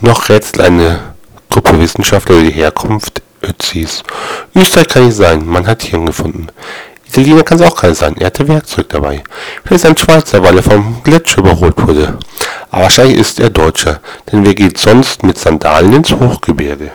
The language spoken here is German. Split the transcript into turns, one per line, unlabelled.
Noch rätselt eine Gruppe Wissenschaftler über die Herkunft Ötzis. Österreich kann nicht sein, man hat Hirn gefunden. Italiener kann es auch keiner sein, er hatte Werkzeug dabei. Vielleicht ein Schweizer, weil er vom Gletscher überholt wurde. Aber wahrscheinlich ist er Deutscher, denn wer geht sonst mit Sandalen ins Hochgebirge?